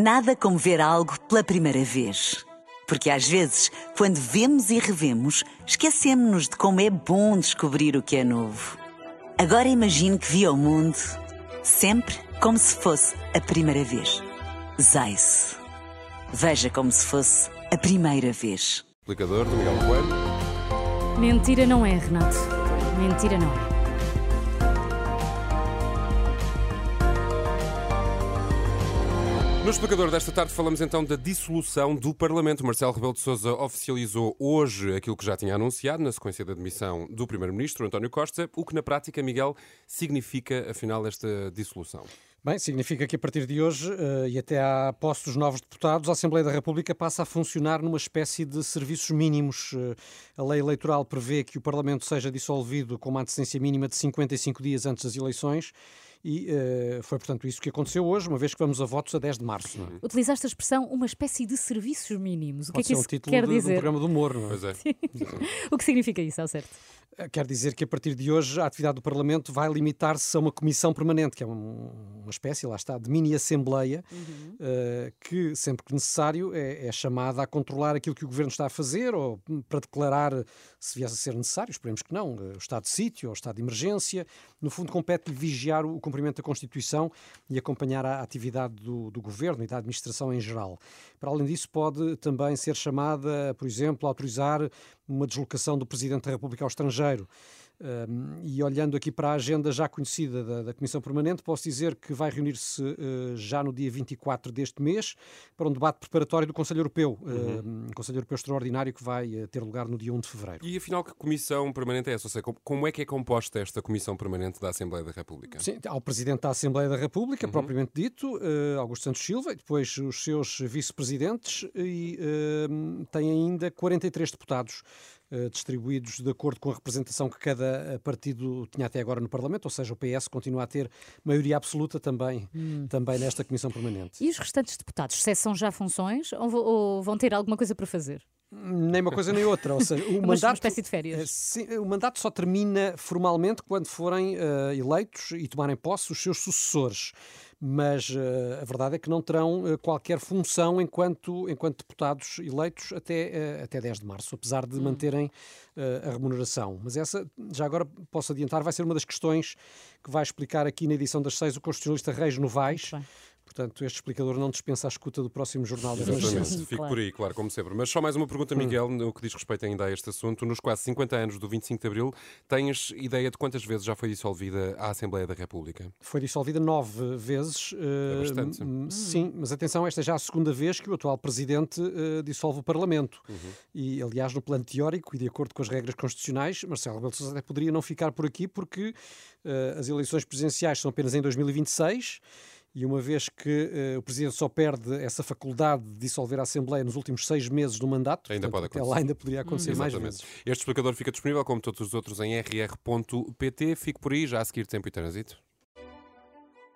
Nada como ver algo pela primeira vez. Porque às vezes, quando vemos e revemos, esquecemos-nos de como é bom descobrir o que é novo. Agora imagine que viu o mundo sempre como se fosse a primeira vez. Zais. Veja como se fosse a primeira vez. Explicador do Miguel Coelho. Mentira não é, Renato. Mentira não é. No explicador desta tarde falamos então da dissolução do Parlamento. Marcelo Rebelo de Sousa oficializou hoje aquilo que já tinha anunciado na sequência da demissão do Primeiro-Ministro António Costa, o que na prática, Miguel, significa afinal esta dissolução. Bem, significa que a partir de hoje uh, e até à posse dos novos deputados, a Assembleia da República passa a funcionar numa espécie de serviços mínimos. Uh, a lei eleitoral prevê que o Parlamento seja dissolvido com uma antecedência mínima de 55 dias antes das eleições e uh, foi, portanto, isso que aconteceu hoje, uma vez que vamos a votos a 10 de março. É? Utilizaste a expressão uma espécie de serviços mínimos. O Pode que é que um isso título quer de, dizer? De um programa de humor, não é? Pois é. o que significa isso, ao certo? Eh, quer dizer que a partir de hoje a atividade do Parlamento vai limitar-se a uma comissão permanente, que é um, uma espécie, lá está, de mini-assembleia, uhum. uh, que sempre que necessário é, é, chamada a controlar aquilo que o Governo está a fazer ou para declarar, se viesse a ser necessário, esperemos que não, o estado de sítio ou o estado de emergência. No fundo, compete-lhe vigiar o cumprimento da Constituição e acompanhar a atividade do, do Governo e da administração em geral. Para além disso, pode também ser chamada, por exemplo, a autorizar uma deslocação do Presidente da República ao estrangeiro. Um, e olhando aqui para a agenda já conhecida da, da Comissão Permanente, posso dizer que vai reunir-se uh, já no dia 24 deste mês para um debate preparatório do Conselho Europeu, uhum. uh, Conselho Europeu Extraordinário que vai uh, ter lugar no dia 1 de fevereiro. E afinal, que Comissão Permanente é essa? Ou seja, como é que é composta esta Comissão Permanente da Assembleia da República? Sim, ao Presidente da Assembleia da República, uhum. propriamente dito, Augusto Santos Silva, e depois os seus vice-presidentes, e tem ainda 43 deputados eh, distribuídos de acordo com a representação que cada eh, partido tinha até agora no Parlamento, ou seja, o PS continua a ter maioria absoluta também, hum. também nesta Comissão Permanente. E os restantes deputados cessam já funções ou, ou vão ter alguma coisa para fazer? Nem uma coisa nem outra. Ou seja, o uma, mandato, uma espécie de férias. Eh, sim, o mandato só termina formalmente quando forem uh, eleitos e tomarem posse os seus sucessores mas uh, a verdade é que não terão uh, qualquer função enquanto, enquanto deputados eleitos até, uh, até 10 de março, apesar de hum. manterem a remuneração. Mas essa, já agora posso adiantar, vai ser uma das questões que vai explicar aqui na edição das seis o constitucionalista Reis Novaes. Portanto, este explicador não dispensa a escuta do próximo Jornal da Exatamente, fico por aí, claro, como sempre. Mas só mais uma pergunta, hum. Miguel, no que diz respeito ainda a este assunto. Nos quase 50 anos do 25 de Abril, tens ideia de quantas vezes já foi dissolvida a Assembleia da República? Foi dissolvida nove vezes. É bastante. Uh, sim, mas atenção, esta é já a segunda vez que o atual Presidente uh, dissolve o Parlamento. Uhum. E, aliás, no plano teórico e de acordo com as regras constitucionais, Marcelo Rebelo de Sousa até poderia não ficar por aqui porque uh, as eleições presidenciais são apenas em 2026 e uma vez que uh, o Presidente só perde essa faculdade de dissolver a Assembleia nos últimos seis meses do mandato, ainda portanto, pode acontecer. lá ainda poderia acontecer hum. mais vezes. Este explicador fica disponível, como todos os outros, em rr.pt. Fico por aí, já a seguir Tempo e Trânsito.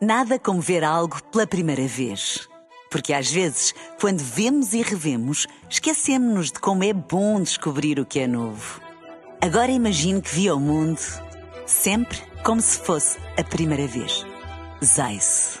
Nada como ver algo pela primeira vez. Porque às vezes, quando vemos e revemos, esquecemos-nos de como é bom descobrir o que é novo. Agora imagine que viu o mundo sempre como se fosse a primeira vez. Zais.